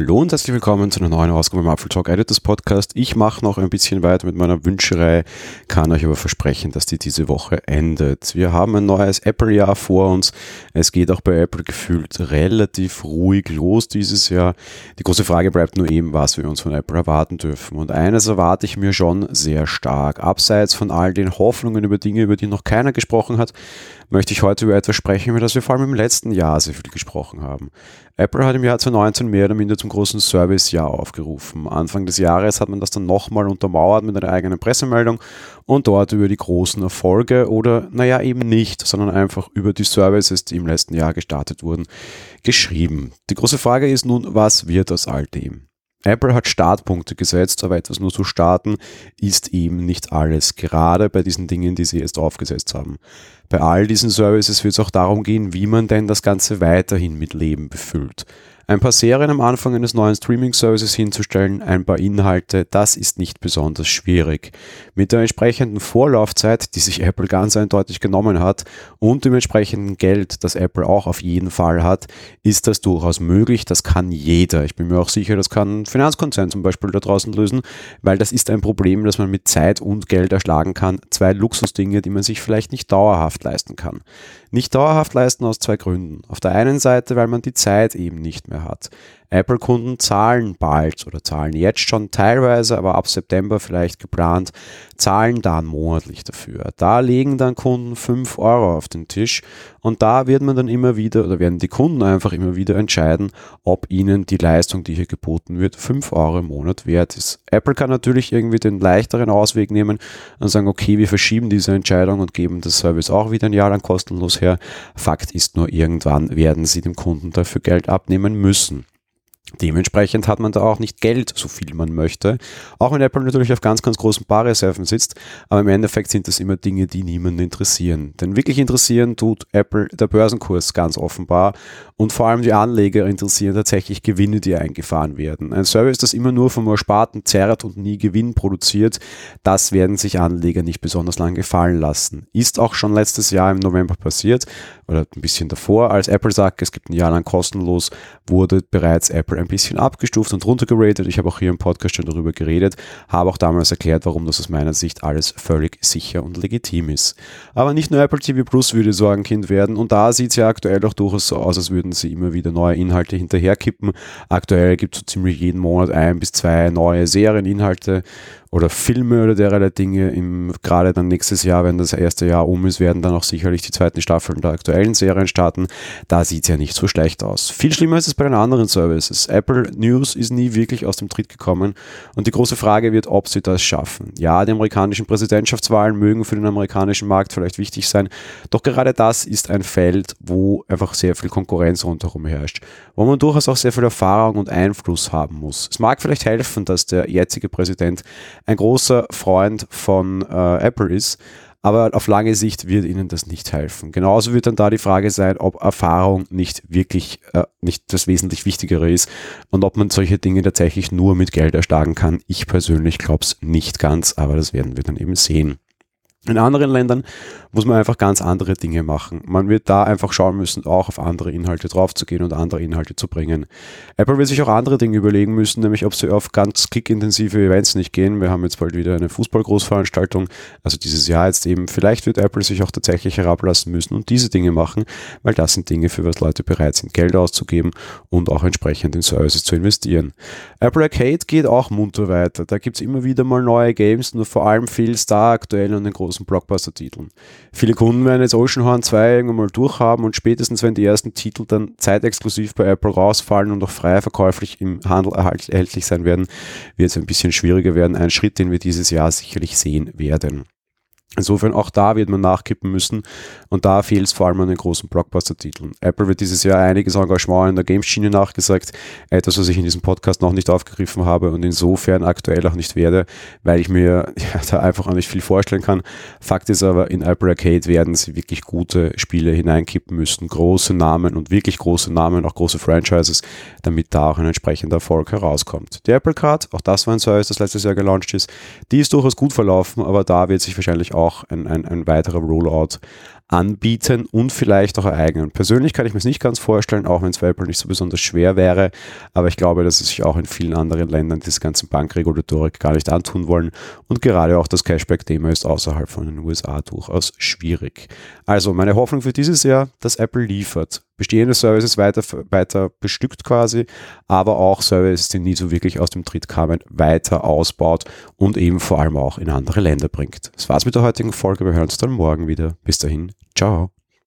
Hallo und herzlich willkommen zu einer neuen Ausgabe im Apple Talk Editors Podcast. Ich mache noch ein bisschen weiter mit meiner Wünscherei, kann euch aber versprechen, dass die diese Woche endet. Wir haben ein neues Apple-Jahr vor uns. Es geht auch bei Apple gefühlt relativ ruhig los dieses Jahr. Die große Frage bleibt nur eben, was wir uns von Apple erwarten dürfen. Und eines erwarte ich mir schon sehr stark. Abseits von all den Hoffnungen über Dinge, über die noch keiner gesprochen hat, möchte ich heute über etwas sprechen, über das wir vor allem im letzten Jahr sehr viel gesprochen haben. Apple hat im Jahr 2019 mehr oder minder zum großen Service-Jahr aufgerufen. Anfang des Jahres hat man das dann nochmal untermauert mit einer eigenen Pressemeldung und dort über die großen Erfolge oder, naja, eben nicht, sondern einfach über die Services, die im letzten Jahr gestartet wurden, geschrieben. Die große Frage ist nun, was wird aus all dem? Apple hat Startpunkte gesetzt, aber etwas nur zu starten ist eben nicht alles, gerade bei diesen Dingen, die sie jetzt aufgesetzt haben. Bei all diesen Services wird es auch darum gehen, wie man denn das Ganze weiterhin mit Leben befüllt. Ein paar Serien am Anfang eines neuen Streaming-Services hinzustellen, ein paar Inhalte, das ist nicht besonders schwierig. Mit der entsprechenden Vorlaufzeit, die sich Apple ganz eindeutig genommen hat, und dem entsprechenden Geld, das Apple auch auf jeden Fall hat, ist das durchaus möglich. Das kann jeder. Ich bin mir auch sicher, das kann ein Finanzkonzern zum Beispiel da draußen lösen, weil das ist ein Problem, das man mit Zeit und Geld erschlagen kann. Zwei Luxusdinge, die man sich vielleicht nicht dauerhaft leisten kann. Nicht dauerhaft leisten aus zwei Gründen. Auf der einen Seite, weil man die Zeit eben nicht mehr hat. Apple-Kunden zahlen bald oder zahlen jetzt schon teilweise, aber ab September vielleicht geplant, zahlen dann monatlich dafür. Da legen dann Kunden 5 Euro auf den Tisch und da wird man dann immer wieder oder werden die Kunden einfach immer wieder entscheiden, ob ihnen die Leistung, die hier geboten wird, 5 Euro im Monat wert ist. Apple kann natürlich irgendwie den leichteren Ausweg nehmen und sagen, okay, wir verschieben diese Entscheidung und geben das Service auch wieder ein Jahr lang kostenlos her. Fakt ist nur, irgendwann werden sie dem Kunden dafür Geld abnehmen müssen. Dementsprechend hat man da auch nicht Geld, so viel man möchte. Auch wenn Apple natürlich auf ganz, ganz großen Barreserven sitzt, aber im Endeffekt sind das immer Dinge, die niemanden interessieren. Denn wirklich interessieren tut Apple der Börsenkurs ganz offenbar und vor allem die Anleger interessieren tatsächlich Gewinne, die eingefahren werden. Ein Service, das immer nur vom Ersparten zerrt und nie Gewinn produziert, das werden sich Anleger nicht besonders lang gefallen lassen. Ist auch schon letztes Jahr im November passiert oder ein bisschen davor, als Apple sagt, es gibt ein Jahr lang kostenlos, wurde bereits Apple ein bisschen abgestuft und runtergeratet. Ich habe auch hier im Podcast schon darüber geredet, habe auch damals erklärt, warum das aus meiner Sicht alles völlig sicher und legitim ist. Aber nicht nur Apple TV Plus würde Sorgenkind werden und da sieht es ja aktuell auch durchaus so aus, als würden sie immer wieder neue Inhalte hinterherkippen. Aktuell gibt es so ziemlich jeden Monat ein bis zwei neue Serieninhalte oder Filme oder derlei Dinge. Im, gerade dann nächstes Jahr, wenn das erste Jahr um ist, werden dann auch sicherlich die zweiten Staffeln der aktuellen Serien starten. Da sieht es ja nicht so schlecht aus. Viel schlimmer ist es bei den anderen Services. Apple News ist nie wirklich aus dem Tritt gekommen und die große Frage wird, ob sie das schaffen. Ja, die amerikanischen Präsidentschaftswahlen mögen für den amerikanischen Markt vielleicht wichtig sein, doch gerade das ist ein Feld, wo einfach sehr viel Konkurrenz rundherum herrscht, wo man durchaus auch sehr viel Erfahrung und Einfluss haben muss. Es mag vielleicht helfen, dass der jetzige Präsident ein großer Freund von äh, Apple ist. Aber auf lange Sicht wird ihnen das nicht helfen. Genauso wird dann da die Frage sein, ob Erfahrung nicht wirklich äh, nicht das wesentlich Wichtigere ist und ob man solche Dinge tatsächlich nur mit Geld erschlagen kann. Ich persönlich glaube es nicht ganz, aber das werden wir dann eben sehen. In anderen Ländern muss man einfach ganz andere Dinge machen. Man wird da einfach schauen müssen, auch auf andere Inhalte draufzugehen und andere Inhalte zu bringen. Apple wird sich auch andere Dinge überlegen müssen, nämlich ob sie auf ganz klickintensive Events nicht gehen. Wir haben jetzt bald wieder eine Fußballgroßveranstaltung, also dieses Jahr jetzt eben. Vielleicht wird Apple sich auch tatsächlich herablassen müssen und diese Dinge machen, weil das sind Dinge, für was Leute bereit sind, Geld auszugeben und auch entsprechend in Services zu investieren. Apple Arcade geht auch munter weiter. Da gibt es immer wieder mal neue Games, nur vor allem viel Star aktuell an den großen Blockbuster-Titeln. Viele Kunden werden jetzt Oceanhorn 2 irgendwann mal durchhaben und spätestens, wenn die ersten Titel dann zeitexklusiv bei Apple rausfallen und auch frei verkäuflich im Handel erhältlich sein werden, wird es ein bisschen schwieriger werden. Ein Schritt, den wir dieses Jahr sicherlich sehen werden. Insofern auch da wird man nachkippen müssen und da fehlt es vor allem an den großen Blockbuster-Titeln. Apple wird dieses Jahr einiges Engagement in der Games-Schiene nachgesagt, etwas, was ich in diesem Podcast noch nicht aufgegriffen habe und insofern aktuell auch nicht werde, weil ich mir ja, da einfach auch nicht viel vorstellen kann. Fakt ist aber, in Apple Arcade werden sie wirklich gute Spiele hineinkippen müssen, große Namen und wirklich große Namen, auch große Franchises, damit da auch ein entsprechender Erfolg herauskommt. Die Apple Card, auch das war ein Service, das letztes Jahr gelauncht ist, die ist durchaus gut verlaufen, aber da wird sich wahrscheinlich auch auch ein, ein, ein weiterer Rollout anbieten und vielleicht auch ereignen. Persönlich kann ich mir es nicht ganz vorstellen, auch wenn es für Apple nicht so besonders schwer wäre, aber ich glaube, dass es sich auch in vielen anderen Ländern diese ganzen Bankregulatorik gar nicht antun wollen und gerade auch das Cashback-Thema ist außerhalb von den USA durchaus schwierig. Also meine Hoffnung für dieses Jahr, dass Apple liefert. Bestehende Services weiter, weiter bestückt quasi, aber auch Services, die nie so wirklich aus dem Tritt kamen, weiter ausbaut und eben vor allem auch in andere Länder bringt. Das war's mit der heutigen Folge. Wir hören uns dann morgen wieder. Bis dahin. Ciao.